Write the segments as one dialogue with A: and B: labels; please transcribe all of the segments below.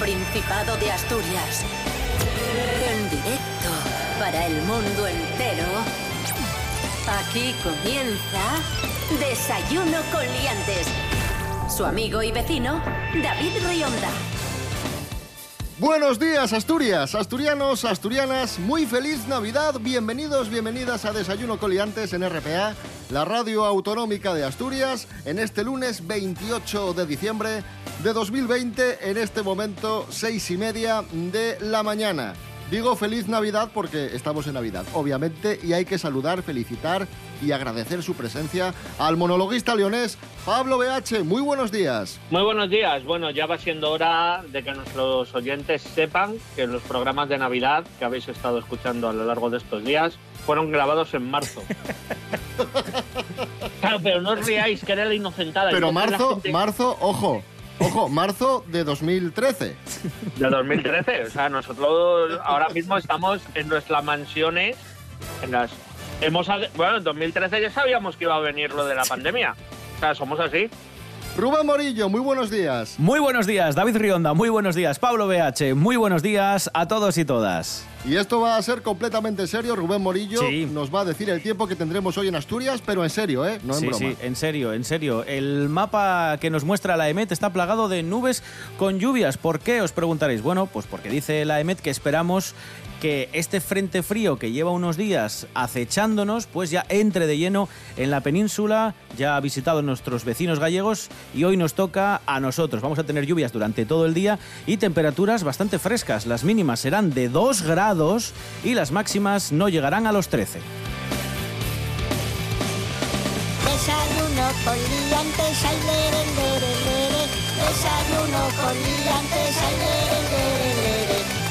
A: Principado de Asturias. En directo para el mundo entero. Aquí comienza Desayuno con Liantes. Su amigo y vecino, David Rionda.
B: Buenos días, Asturias, asturianos, asturianas, muy feliz Navidad, bienvenidos, bienvenidas a Desayuno Coliantes en RPA, la radio autonómica de Asturias, en este lunes 28 de diciembre de 2020, en este momento seis y media de la mañana. Digo feliz Navidad porque estamos en Navidad, obviamente, y hay que saludar, felicitar y agradecer su presencia al monologuista leonés Pablo BH. Muy buenos días.
C: Muy buenos días. Bueno, ya va siendo hora de que nuestros oyentes sepan que los programas de Navidad que habéis estado escuchando a lo largo de estos días fueron grabados en marzo. claro, pero no os riáis, que era la inocentada.
B: Pero marzo,
C: gente-
B: marzo, ojo, ojo, marzo de 2013.
C: De 2013. O sea, nosotros ahora mismo estamos en nuestras mansiones, en las... Hemos, bueno, en 2013 ya sabíamos que iba a venir lo de la pandemia. O sea, somos así.
B: Rubén Morillo, muy buenos días.
D: Muy buenos días, David Rionda, muy buenos días, Pablo BH, muy buenos días a todos y todas.
B: Y esto va a ser completamente serio. Rubén Morillo
D: Sí.
B: nos va a decir el tiempo que tendremos hoy en Asturias, pero en serio, ¿eh? No en
D: sí,
B: broma.
D: sí, en serio, en serio. El mapa que nos muestra la EMET está plagado de nubes con lluvias. ¿Por qué? Os preguntaréis. Bueno, pues porque dice la EMET que esperamos que este frente frío que lleva unos días acechándonos, pues ya entre de lleno en la península, ya ha visitado nuestros vecinos gallegos y hoy nos toca a nosotros. Vamos a tener lluvias durante todo el día y temperaturas bastante frescas. Las mínimas serán de 2 grados y las máximas no llegarán a los 13.
E: Desayuno con.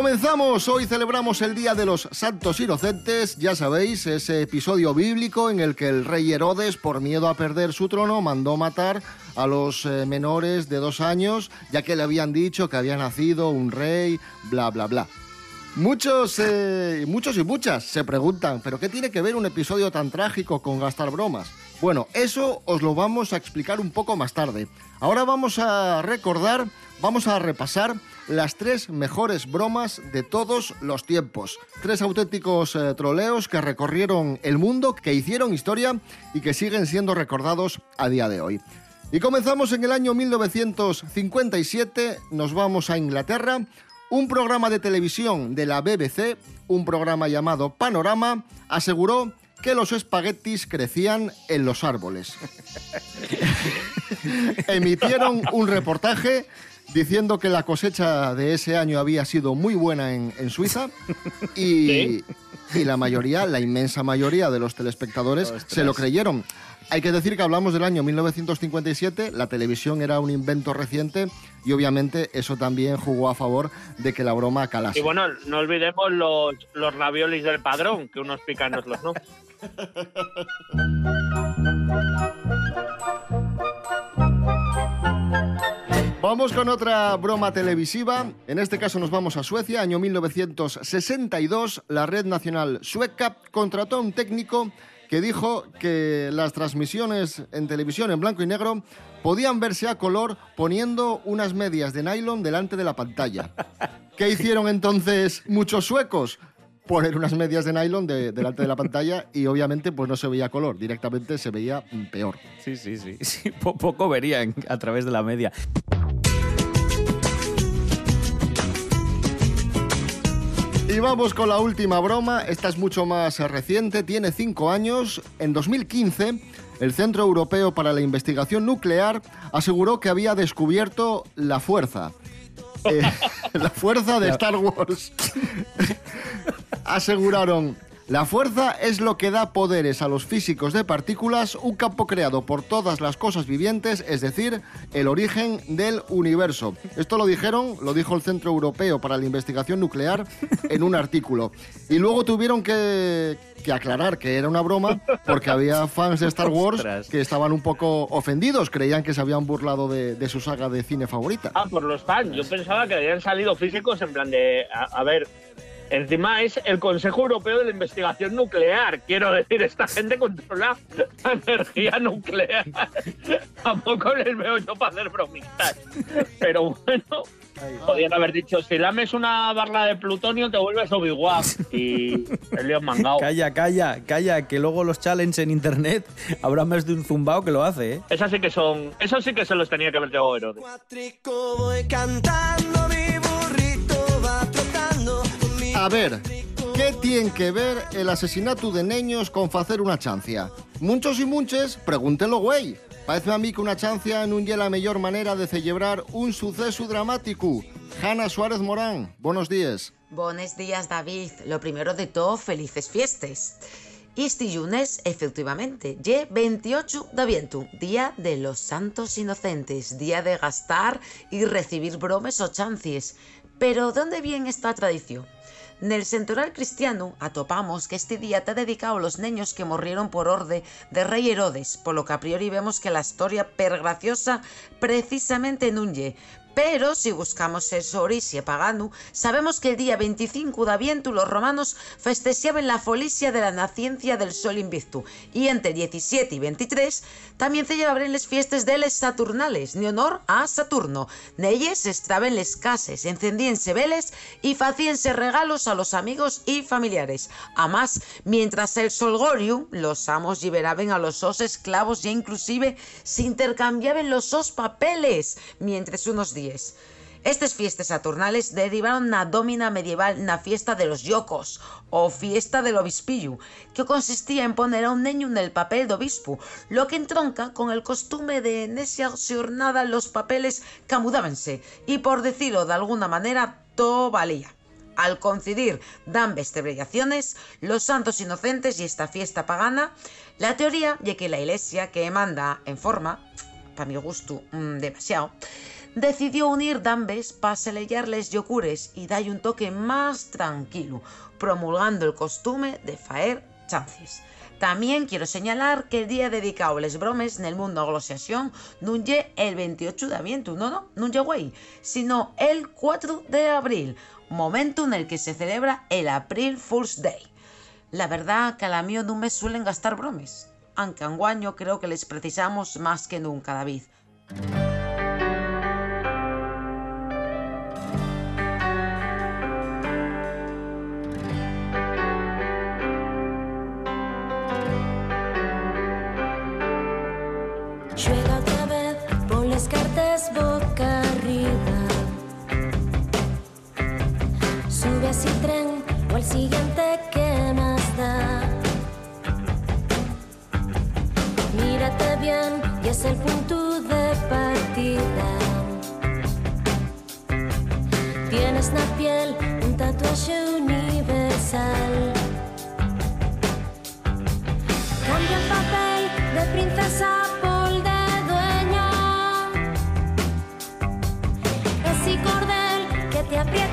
B: Comenzamos, hoy celebramos el Día de los Santos Inocentes, ya sabéis, ese episodio bíblico en el que el rey Herodes, por miedo a perder su trono, mandó matar a los eh, menores de dos años, ya que le habían dicho que había nacido un rey, bla, bla, bla. Muchos, eh, muchos y muchas se preguntan, ¿pero qué tiene que ver un episodio tan trágico con gastar bromas? Bueno, eso os lo vamos a explicar un poco más tarde. Ahora vamos a recordar, vamos a repasar las tres mejores bromas de todos los tiempos. Tres auténticos eh, troleos que recorrieron el mundo, que hicieron historia y que siguen siendo recordados a día de hoy. Y comenzamos en el año 1957, nos vamos a Inglaterra. Un programa de televisión de la BBC, un programa llamado Panorama, aseguró que los espaguetis crecían en los árboles. Emitieron un reportaje diciendo que la cosecha de ese año había sido muy buena en, en Suiza y, y la mayoría, la inmensa mayoría de los telespectadores se lo creyeron. Hay que decir que hablamos del año 1957, la televisión era un invento reciente y obviamente eso también jugó a favor de que la broma calase.
C: Y bueno, no olvidemos los, los raviolis del padrón, que unos pican, otros no.
B: Vamos con otra broma televisiva. En este caso nos vamos a Suecia, año 1962. La red nacional sueca contrató a un técnico que dijo que las transmisiones en televisión en blanco y negro podían verse a color poniendo unas medias de nylon delante de la pantalla. ¿Qué hicieron entonces muchos suecos? Poner unas medias de nylon de- delante de la pantalla y obviamente pues no se veía color, directamente se veía peor.
D: Sí, sí, sí. sí po- poco verían a través de la media.
B: Y vamos con la última broma. Esta es mucho más reciente, tiene cinco años. En 2015, el Centro Europeo para la Investigación Nuclear aseguró que había descubierto la fuerza. Eh, la fuerza de Star Wars. Aseguraron, La fuerza es lo que da poderes a los físicos de partículas, un campo creado por todas las cosas vivientes, es decir, el origen del universo. Esto lo dijeron, lo dijo el Centro Europeo para la Investigación Nuclear en un artículo. Y luego tuvieron que, que aclarar que era una broma porque había fans de Star Wars
D: Ostras.
B: que estaban un poco ofendidos, creían que se habían burlado de, de su saga de cine favorita.
C: Ah, por los fans. Yo pensaba que habían salido físicos en plan de. A, a ver. Encima es el Consejo Europeo de la Investigación Nuclear. Quiero decir, esta gente controla la energía nuclear. Tampoco les veo yo para hacer bromitas. Pero bueno, podrían haber dicho: si lames una barra de plutonio, te vuelves Obi-Wan. Y el león mangao.
D: Calla, calla, calla, que luego los challenges en internet habrá más de un zumbao que lo hace, ¿eh?
C: Esas sí que son. Esos sí que se los tenía que haber llevado Herodes.
F: Cantando,
B: Ver, ¿qué tiene que ver el asesinato de niños con hacer una chancia? Muchos y munches, pregúntenlo, güey. Parece a mí que una chancia non é la mejor manera de celebrar un suceso dramático. Hanna Suárez Morán, buenos días.
G: Buenos días, David. Lo primero de todo, felices fiestas. Este lunes, efectivamente, ye 28 de aviento, Día de los Santos Inocentes, día de gastar y recibir bromes o chancies. Pero, ¿dónde viene esta tradición? Nel Central Cristiano atopamos que este día está dedicado a los niños que morrieron por orde de rey Herodes, por lo que a priori vemos que la historia pergraciosa precisamente non lle. Pero si buscamos el su origen pagano, sabemos que el día 25 de Aviento los romanos festejaban la folicia de la naciencia del sol invicto y entre 17 y 23 también celebraban las fiestas de les Saturnales, en honor a Saturno. Nelles estaban les cases, encendíanse veles y facíanse regalos a los amigos y familiares. Además, mientras el solgorium, los amos liberaban a los sos esclavos e inclusive se intercambiaban los sos papeles mientras unos días. Estas fiestas saturnales derivaron na domina medieval na fiesta de los yocos o fiesta del obispillo, que consistía en poner a un niño en el papel de obispo, lo que entronca con el costume de en esa jornada los papeles camudábanse y por decirlo de alguna manera todo valía. Al coincidir ambas celebraciones, los santos inocentes y esta fiesta pagana, la teoría de que la iglesia que manda en forma, para mi gusto, mm, demasiado, decidió unir dambes para selellarles yocures y darle un toque más tranquilo, promulgando el costume de faer chances. También quiero señalar que el día dedicado a les bromes en el mundo aglosiación non lle el 28 de aviento, no, no, non lle güey, sino el 4 de abril, momento en el que se celebra el April Fool's Day. La verdad que a la mío no me suelen gastar bromes, aunque anguaño creo que les precisamos más que nunca, David.
H: Y es el punto de partida. Tienes la piel un tatuaje universal. Cambia el papel de princesa por de dueña. Ese cordel que te aprieta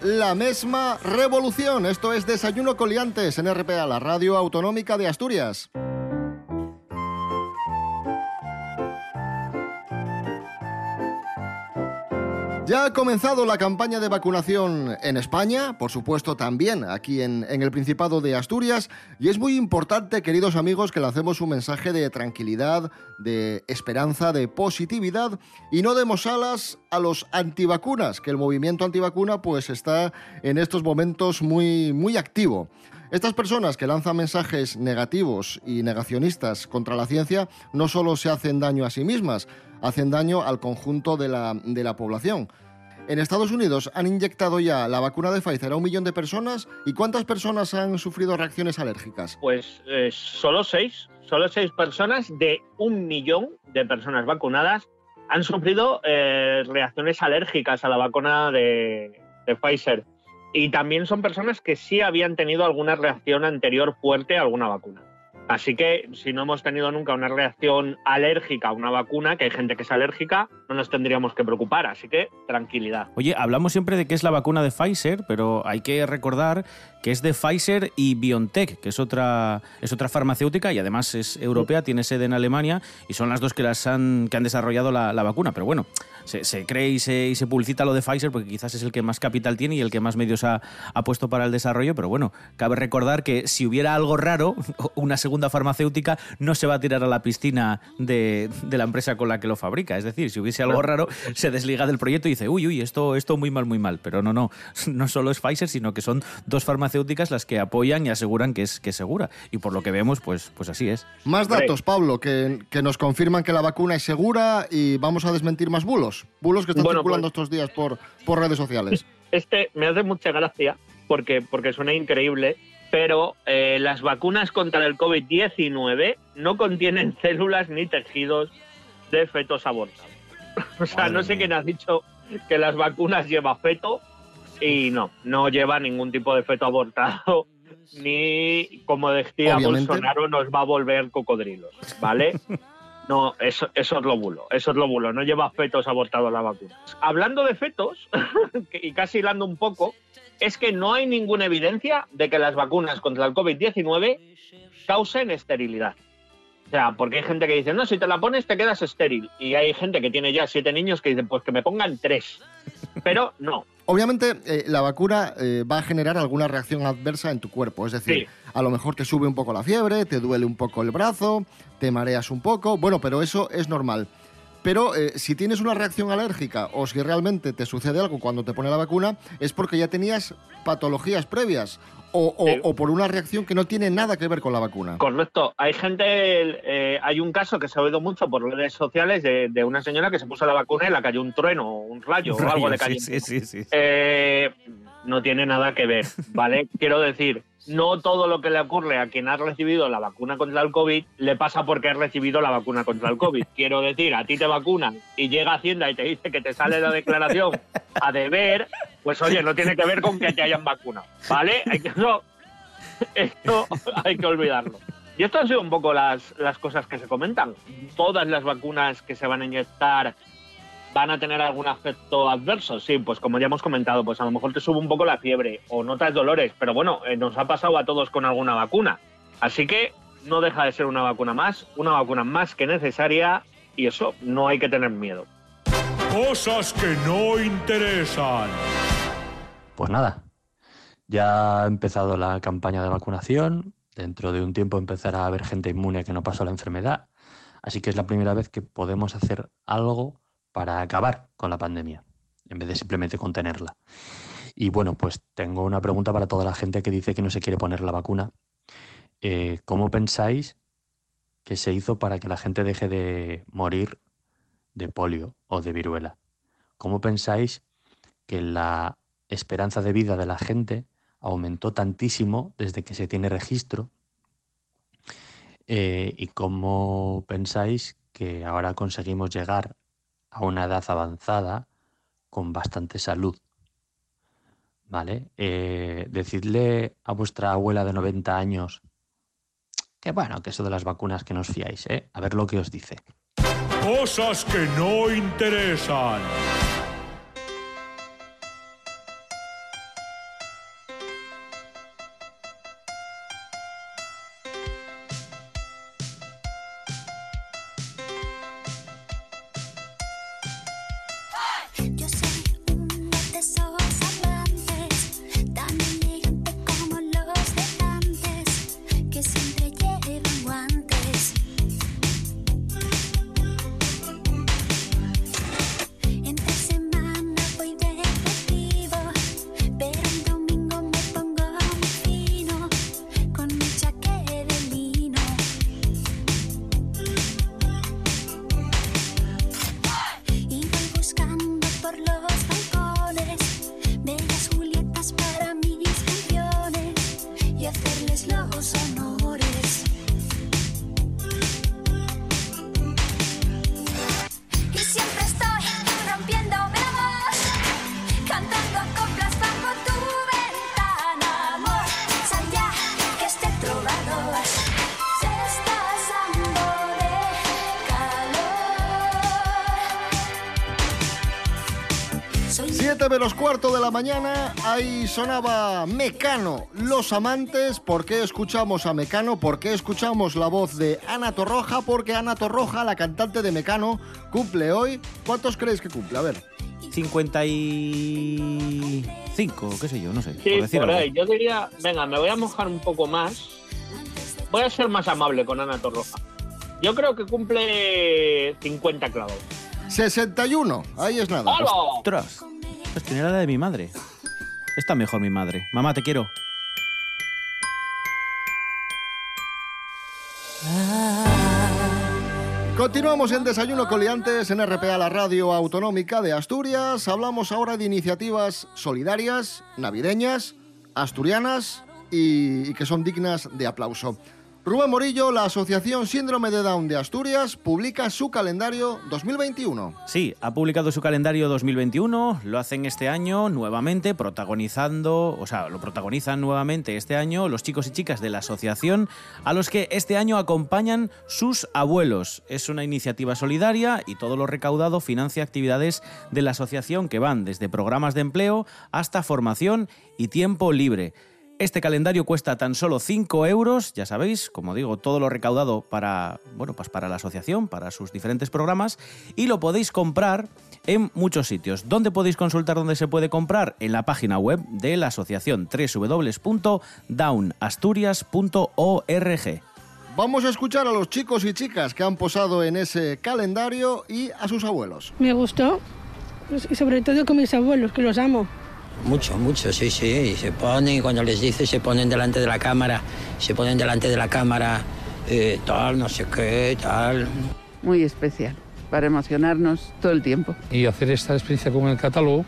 H: La misma revolución.
B: Esto es Desayuno Coliantes en RPA, la radio autonómica de Asturias. Ya ha comenzado la campaña de vacunación en España, por supuesto también aquí en, el Principado de Asturias, y es muy importante, queridos amigos, que lancemos un mensaje de tranquilidad, de esperanza, de positividad, y no demos alas a los antivacunas, que el movimiento antivacuna pues está en estos momentos muy, muy activo. Estas personas que lanzan mensajes negativos y negacionistas contra la ciencia no solo se hacen daño a sí mismas, hacen daño al conjunto de la, de la población. En Estados Unidos han inyectado ya la vacuna de Pfizer a un millón de personas. ¿Y cuántas personas han sufrido reacciones alérgicas?
C: Pues eh, solo seis, solo seis personas de un millón de personas vacunadas han sufrido eh, reacciones alérgicas a la vacuna de, de Pfizer. Y también son personas que sí habían tenido alguna reacción anterior fuerte a alguna vacuna. Así que si no hemos tenido nunca una reacción alérgica a una vacuna, que hay gente que es alérgica, no nos tendríamos que preocupar. Así que tranquilidad.
D: Oye, hablamos siempre de que es la vacuna de Pfizer, pero hay que recordar que es de Pfizer y BioNTech, que es otra, es otra farmacéutica y además es europea, tiene sede en Alemania y son las dos que, las han, que han desarrollado la, la vacuna. Pero bueno, se, se cree y se, y se, publicita lo de Pfizer porque quizás es el que más capital tiene y el que más medios ha, ha puesto para el desarrollo. Pero bueno, cabe recordar que si hubiera algo raro, una segunda farmacéutica no se va a tirar a la piscina de, de, la empresa con la que lo fabrica. Es decir, si hubiese algo raro, se desliga del proyecto y dice, uy, uy, esto, esto muy mal, muy mal. Pero no, no, no solo es Pfizer, sino que son dos farmacéuticas las que apoyan y aseguran que es, que es segura. Y por lo que vemos, pues, pues así es.
B: Más datos, Pablo, que, que nos confirman que la vacuna es segura y vamos a desmentir más bulos. Bulos que están bueno, circulando pues, estos días por, por redes sociales.
C: Este me hace mucha gracia porque, porque suena increíble pero eh, las vacunas contra el COVID-19 no contienen células ni tejidos de fetos abortados. o sea, no sé quién ha dicho que las vacunas lleva feto y no, no lleva ningún tipo de feto abortado ni, como decía Obviamente. Bolsonaro, nos va a volver cocodrilos, ¿vale? No, eso, eso es lo bulo, eso es lo bulo, no lleva fetos abortados la vacuna. Hablando de fetos, y casi hilando un poco, es que no hay ninguna evidencia de que las vacunas contra el COVID-19 causen esterilidad. O sea, porque hay gente que dice, no, si te la pones te quedas estéril. Y hay gente que tiene ya siete niños que dicen, pues que me pongan tres. Pero no.
B: Obviamente, eh, la vacuna eh, va a generar alguna reacción adversa en tu cuerpo. Es decir, sí. a lo mejor te sube un poco la fiebre, te duele un poco el brazo, te mareas un poco. Bueno, pero eso es normal. Pero eh, si tienes una reacción alérgica o si realmente te sucede algo cuando te pone la vacuna, es porque ya tenías patologías previas o, o, sí. o, por una reacción que no tiene nada que ver con la vacuna.
C: Correcto. Hay gente, eh, hay un caso que se ha oído mucho por redes sociales de, de, una señora que se puso la vacuna y le cayó un trueno, un rayo, un rayo o algo le cayó.
D: Sí, sí, sí.
C: Eh, no tiene nada que ver, ¿vale? Quiero decir, no todo lo que le ocurre a quien ha recibido la vacuna contra el COVID le pasa porque has recibido la vacuna contra el COVID. Quiero decir, a ti te vacunan y llega Hacienda y te dice que te sale la declaración a deber, pues oye, no tiene que ver con que te hayan vacunado, ¿vale? Eso, esto hay que olvidarlo. Y esto han sido un poco las, las cosas que se comentan. Todas las vacunas que se van a inyectar van a tener algún efecto adverso. Sí, pues como ya hemos comentado, pues a lo mejor te sube un poco la fiebre o notas dolores, pero bueno, eh, nos ha pasado a todos con alguna vacuna. Así que no deja de ser una vacuna más, una vacuna más que necesaria y eso, no hay que tener miedo.
I: Cosas que no interesan.
J: Pues nada, ya ha empezado la campaña de vacunación, dentro de un tiempo empezará a haber gente inmune que no pasó la enfermedad, así que es la primera vez que podemos hacer algo para acabar con la pandemia, en vez de simplemente contenerla. Y bueno, pues tengo una pregunta para toda la gente que dice que no se quiere poner la vacuna. Eh, ¿Cómo pensáis que se hizo para que la gente deje de morir de polio o de viruela? ¿Cómo pensáis que la esperanza de vida de la gente aumentó tantísimo desde que se tiene registro? Eh, ¿Y cómo pensáis que ahora conseguimos llegar a una edad avanzada con bastante salud. ¿Vale? Eh, decidle a vuestra abuela de 90 años que bueno, que eso de las vacunas que nos fiáis, ¿eh? A ver lo que os dice.
I: Cosas que no interesan.
B: 7 menos cuarto de la mañana, ahí sonaba Mecano, Los Amantes. ¿Por qué escuchamos a Mecano? ¿Por qué escuchamos la voz de Ana Torroja? Porque Ana Torroja, la cantante de Mecano, cumple hoy. ¿Cuántos creéis que cumple? A ver.
D: 55, qué sé yo, no sé.
C: Sí,
D: por decir
C: por
D: algo.
C: ahí. Yo diría, venga, me voy a mojar un poco más. Voy a ser más amable con Ana Torroja. Yo creo que cumple 50 clavos.
B: 61, ahí es nada.
C: ¡Hola!
D: Ostras, es que no era la de mi madre. Está mejor mi madre. Mamá, te quiero.
B: Continuamos en Desayuno Coliantes en RPA, la radio autonómica de Asturias. Hablamos ahora de iniciativas solidarias, navideñas, asturianas y, y que son dignas de aplauso. Rubén Morillo, la Asociación Síndrome de Down de Asturias, publica su calendario 2021.
D: Sí, ha publicado su calendario 2021, lo hacen este año nuevamente, protagonizando, o sea, lo protagonizan nuevamente este año los chicos y chicas de la asociación, a los que este año acompañan sus abuelos. Es una iniciativa solidaria y todo lo recaudado financia actividades de la asociación que van desde programas de empleo hasta formación y tiempo libre. Este calendario cuesta tan solo 5 euros, ya sabéis, como digo, todo lo recaudado para, bueno, pues para la asociación, para sus diferentes programas, y lo podéis comprar en muchos sitios. ¿Dónde podéis consultar dónde se puede comprar? En la página web de la asociación www.downasturias.org.
B: Vamos a escuchar a los chicos y chicas que han posado en ese calendario y a sus abuelos.
K: Me gustó, y sobre todo con mis abuelos, que los amo.
L: Mucho, mucho, sí, sí. Y se ponen, y cuando les dice, se ponen delante de la cámara, se ponen delante de la cámara, eh, tal, no sé qué, tal.
M: Muy especial, para emocionarnos todo el tiempo.
N: Y hacer esta experiencia con el catálogo,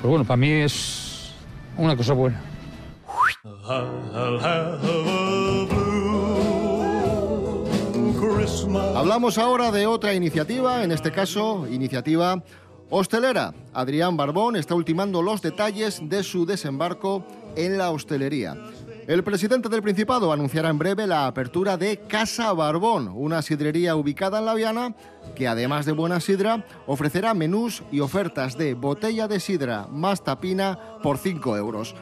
N: pues bueno, para mí es una cosa buena.
B: Hablamos ahora de otra iniciativa, en este caso, iniciativa hostelera. Adrián Barbón está ultimando los detalles de su desembarco en la hostelería. El presidente del Principado anunciará en breve la apertura de Casa Barbón, una sidrería ubicada en La Viana que además de buena sidra ofrecerá menús y ofertas de botella de sidra más tapina por 5 euros.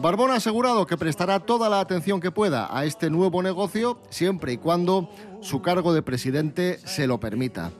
B: Barbón ha asegurado que prestará toda la atención que pueda a este nuevo negocio siempre y cuando su cargo de presidente se lo permita.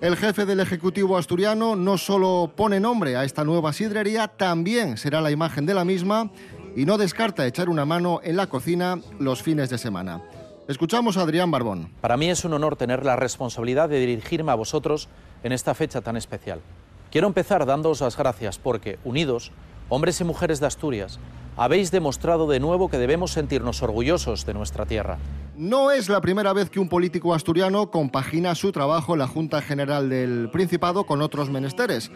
B: El jefe del Ejecutivo asturiano no solo pone nombre a esta nueva sidrería, también será la imagen de la misma y no descarta echar una mano en la cocina los fines de semana. Escuchamos a Adrián Barbón.
O: Para mí es un honor tener la responsabilidad de dirigirme a vosotros en esta fecha tan especial. Quiero empezar dándoos las gracias porque, unidos, hombres y mujeres de Asturias, habéis demostrado de nuevo que debemos sentirnos orgullosos de nuestra tierra.
B: No es la primera vez que un político asturiano compagina su trabajo en la Junta General del Principado con otros menesteres.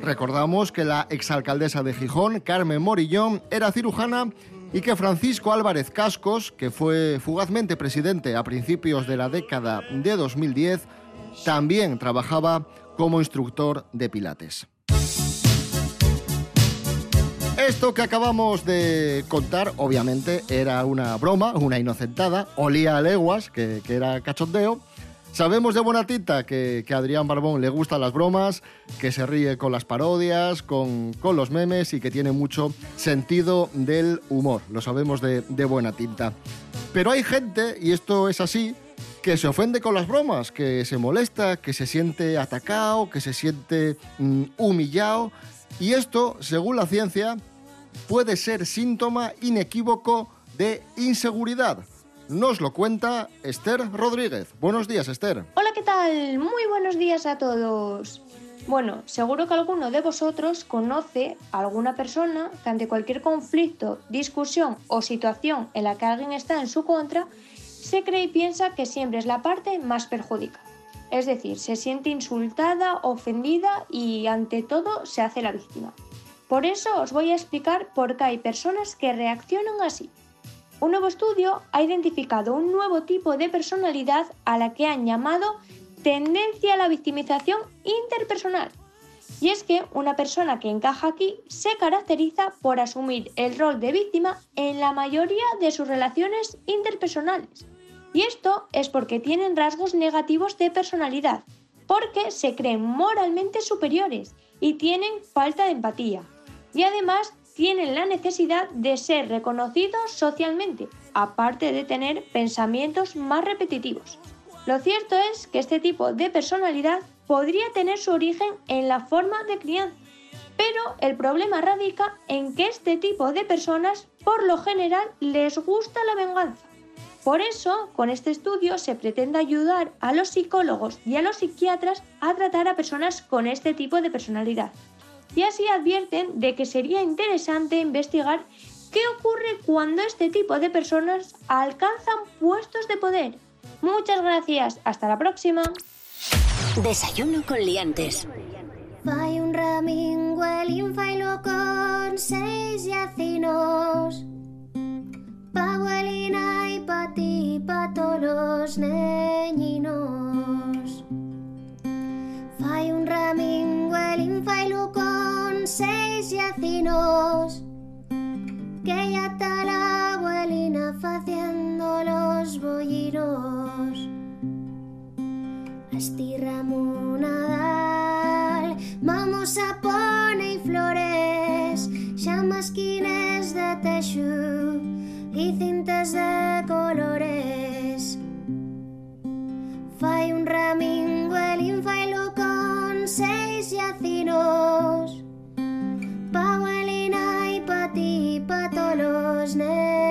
B: Recordamos que la exalcaldesa de Gijón, Carmen Morillón, era cirujana y que Francisco Álvarez Cascos, que fue fugazmente presidente a principios de la década de 2010, también trabajaba como instructor de pilates. Esto que acabamos de contar, obviamente, era una broma, una inocentada, olía a leguas, que, era cachondeo. Sabemos de buena tinta que, que a Adrián Barbón le gustan las bromas, que se ríe con las parodias, con, los memes y que tiene mucho sentido del humor. Lo sabemos de, de buena tinta. Pero hay gente, y esto es así, que se ofende con las bromas, que se molesta, que se siente atacado, que se siente mm, humillado. Y esto, según la ciencia, puede ser síntoma inequívoco de inseguridad. Nos lo cuenta Esther Rodríguez. Buenos días, Esther.
P: Hola, ¿qué tal? Muy buenos días a todos. Bueno, seguro que alguno de vosotros conoce a alguna persona que ante cualquier conflicto, discusión o situación en la que alguien está en su contra, se cree y piensa que siempre es la parte más perjudicada. Es decir, se siente insultada, ofendida y ante todo se hace la víctima. Por eso os voy a explicar por qué hay personas que reaccionan así. Un nuevo estudio ha identificado un nuevo tipo de personalidad a la que han llamado tendencia a la victimización interpersonal. Y es que una persona que encaja aquí se caracteriza por asumir el rol de víctima en la mayoría de sus relaciones interpersonales. Y esto es porque tienen rasgos negativos de personalidad, porque se creen moralmente superiores y tienen falta de empatía. Y además tienen la necesidad de ser reconocidos socialmente, aparte de tener pensamientos más repetitivos. Lo cierto es que este tipo de personalidad podría tener su origen en la forma de crianza, pero el problema radica en que este tipo de personas por lo general les gusta la venganza. Por eso, con este estudio se pretende ayudar a los psicólogos y a los psiquiatras a tratar a personas con este tipo de personalidad. Y así advierten de que sería interesante investigar qué ocurre cuando este tipo de personas alcanzan puestos de poder. Muchas gracias, hasta la próxima.
A: Desayuno con liantes.
Q: Fai un ramingo el infailo con seis yacinos. Pa' abuelina y pa' ti, pa' todos los neñinos. Fai un ramingo el infailo con seis yacinos. Que ya está la abuelina faciendo los bollinos. Estirramos Nadal, vamos a poner flores, llamasquines de texú y cintas de colores. Fai un ramingo el infailo con seis yacinos, pa' abuelina y pa' ti, pa' todos los neñinos.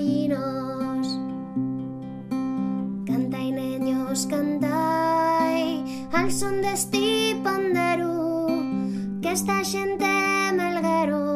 Q: Los bollinos Cantai, neños, cantai Al son de este panderu Que esta xente melguero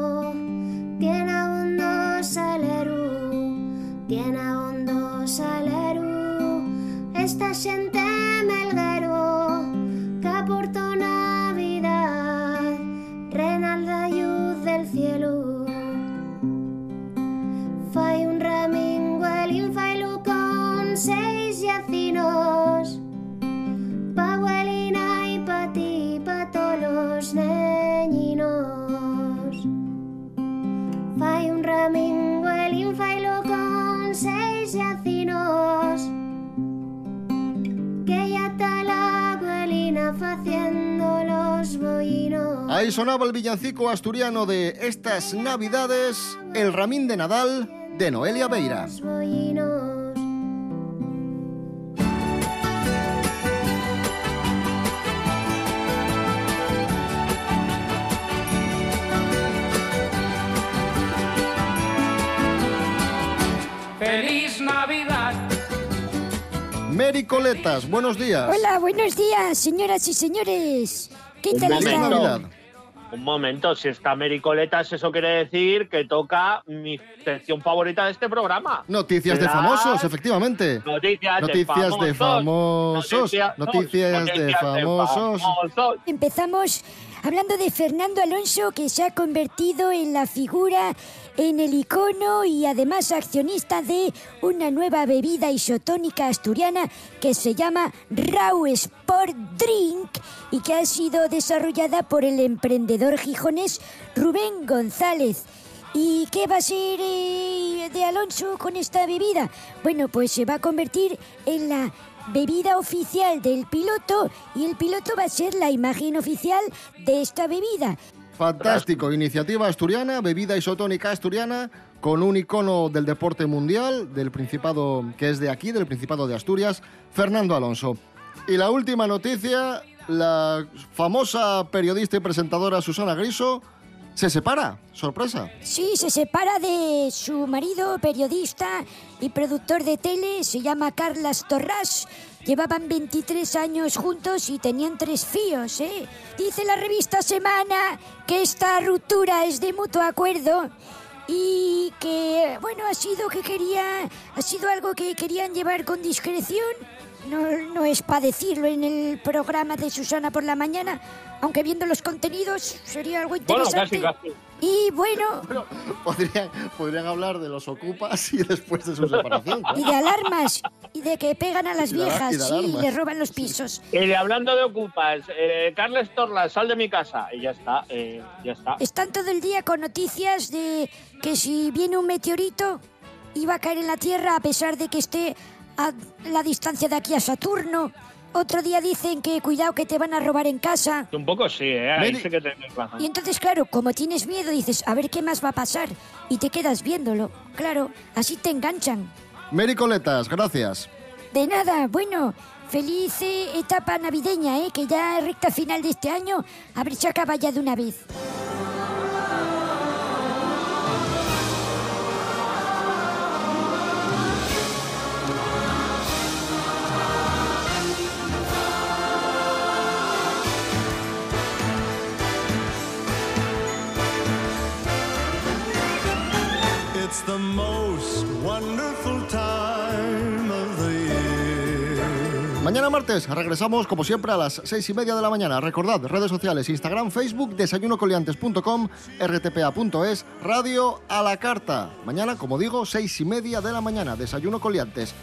B: sonaba el villancico asturiano de estas navidades, el ramín de Nadal de Noelia Beira.
R: ¡Feliz Navidad!
B: Mary Coletas, buenos días.
S: Hola, buenos días, señoras y señores. ¿Qué tal están?
C: Un momento, si está Mericoletas, eso quiere decir que toca mi sección favorita de este programa.
B: Noticias de famosos, efectivamente.
C: Noticias,
B: Noticias de famosos.
C: Noticias-
B: Noticias de
C: noticias de
B: famosos.
C: famosos.
S: Empezamos hablando de Fernando Alonso, que se ha convertido en la figura, en el icono y además accionista de una nueva bebida isotónica asturiana que se llama Raw Sport Drink y que ha sido desarrollada por el emprendedor gijonés Rubén González. ¿Y qué va a ser eh, de Alonso con esta bebida? Bueno, pues se va a convertir en la bebida oficial del piloto y el piloto va a ser la imagen oficial de esta bebida.
B: Fantástico, iniciativa asturiana, bebida isotónica asturiana, con un icono del deporte mundial, del Principado, que es de aquí, del Principado de Asturias, Fernando Alonso. Y la última noticia, la famosa periodista y presentadora Susana Griso Se separa, sorpresa.
S: Sí, se separa de su marido, periodista y productor de tele, se llama Carlas Torras. Llevaban 23 años juntos y tenían tres fíos, ¿eh? Dice la revista Semana que esta ruptura es de mutuo acuerdo y que, bueno, ha sido que quería, ha sido algo que querían llevar con discreción. No, no es para decirlo en el programa de Susana por la mañana, aunque viendo los contenidos sería algo
C: Bueno,
S: interesante.
C: casi, casi.
S: Y bueno,
B: Podrían, podrían hablar de los ocupas y después de su separación.
S: y de alarmas, y de que pegan a las
B: Y y
S: viejas, sí, y
B: alarmas.
S: le roban los pisos.
C: Y de hablando de ocupas, eh, Carles Torlas, sal de mi casa. Y ya está, eh, ya está.
S: Están todo el día con noticias de que si viene un meteorito iba a caer en la Tierra a pesar de que esté a la distancia de aquí a Saturno. Otro día dicen que cuidado que te van a robar en casa.
C: Un poco sí, eh, ahí sí que tenés razón.
S: Y entonces, claro, como tienes miedo, dices, a ver qué más va a pasar. Y te quedas viéndolo. Claro, así te enganchan.
B: Mary Coletas, gracias.
S: De nada, bueno, feliz eh, etapa navideña, ¿eh? Que ya recta final de este año, a ver si acaba ya de una vez.
B: Mañana martes regresamos como siempre a las seis y media de la mañana. Recordad, redes sociales, Instagram, Facebook, desayunocoliantes.com, rtpa.es, radio a la carta. Mañana, como digo, seis y media de la mañana, desayuno coliantes.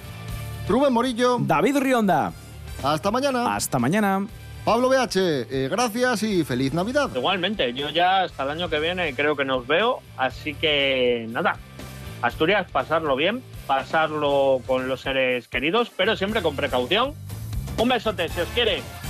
B: Rubén Morillo.
D: David Rionda.
B: Hasta mañana.
D: Hasta mañana.
B: Pablo BH, eh, gracias y feliz Navidad.
C: Igualmente, yo ya hasta el año que viene creo que nos veo, así que nada, Asturias, pasarlo bien, pasarlo con los seres queridos, pero siempre con precaución. Un besote, si os quiere.